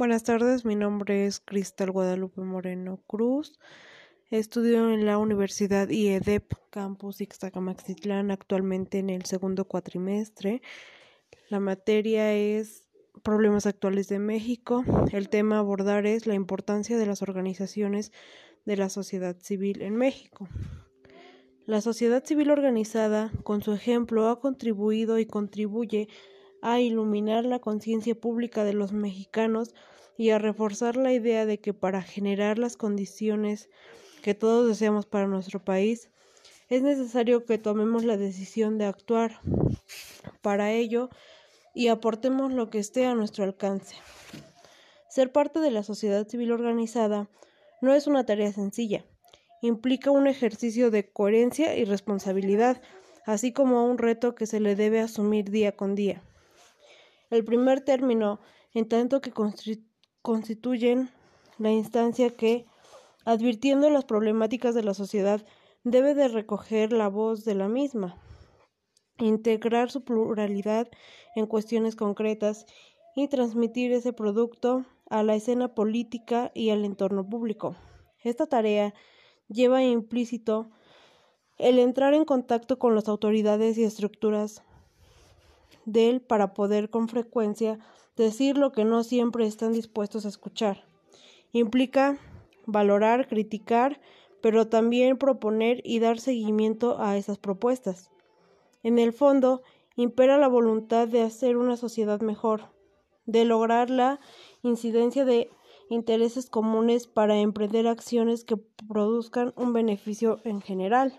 Buenas tardes, mi nombre es Cristal Guadalupe Moreno Cruz. Estudio en la Universidad IEDEP Campus Ixtacamaxitlán, actualmente en el segundo cuatrimestre. La materia es Problemas actuales de México. El tema a abordar es la importancia de las organizaciones de la sociedad civil en México. La sociedad civil organizada, con su ejemplo, ha contribuido y contribuye a iluminar la conciencia pública de los mexicanos y a reforzar la idea de que para generar las condiciones que todos deseamos para nuestro país, es necesario que tomemos la decisión de actuar para ello y aportemos lo que esté a nuestro alcance. Ser parte de la sociedad civil organizada no es una tarea sencilla, implica un ejercicio de coherencia y responsabilidad, así como un reto que se le debe asumir día con día. El primer término, en tanto que constituyen la instancia que, advirtiendo las problemáticas de la sociedad, debe de recoger la voz de la misma, integrar su pluralidad en cuestiones concretas y transmitir ese producto a la escena política y al entorno público. Esta tarea lleva implícito el entrar en contacto con las autoridades y estructuras de él para poder con frecuencia decir lo que no siempre están dispuestos a escuchar. Implica valorar, criticar, pero también proponer y dar seguimiento a esas propuestas. En el fondo, impera la voluntad de hacer una sociedad mejor, de lograr la incidencia de intereses comunes para emprender acciones que produzcan un beneficio en general.